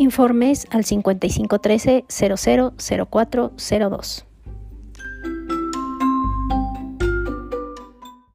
Informes al 5513 000402.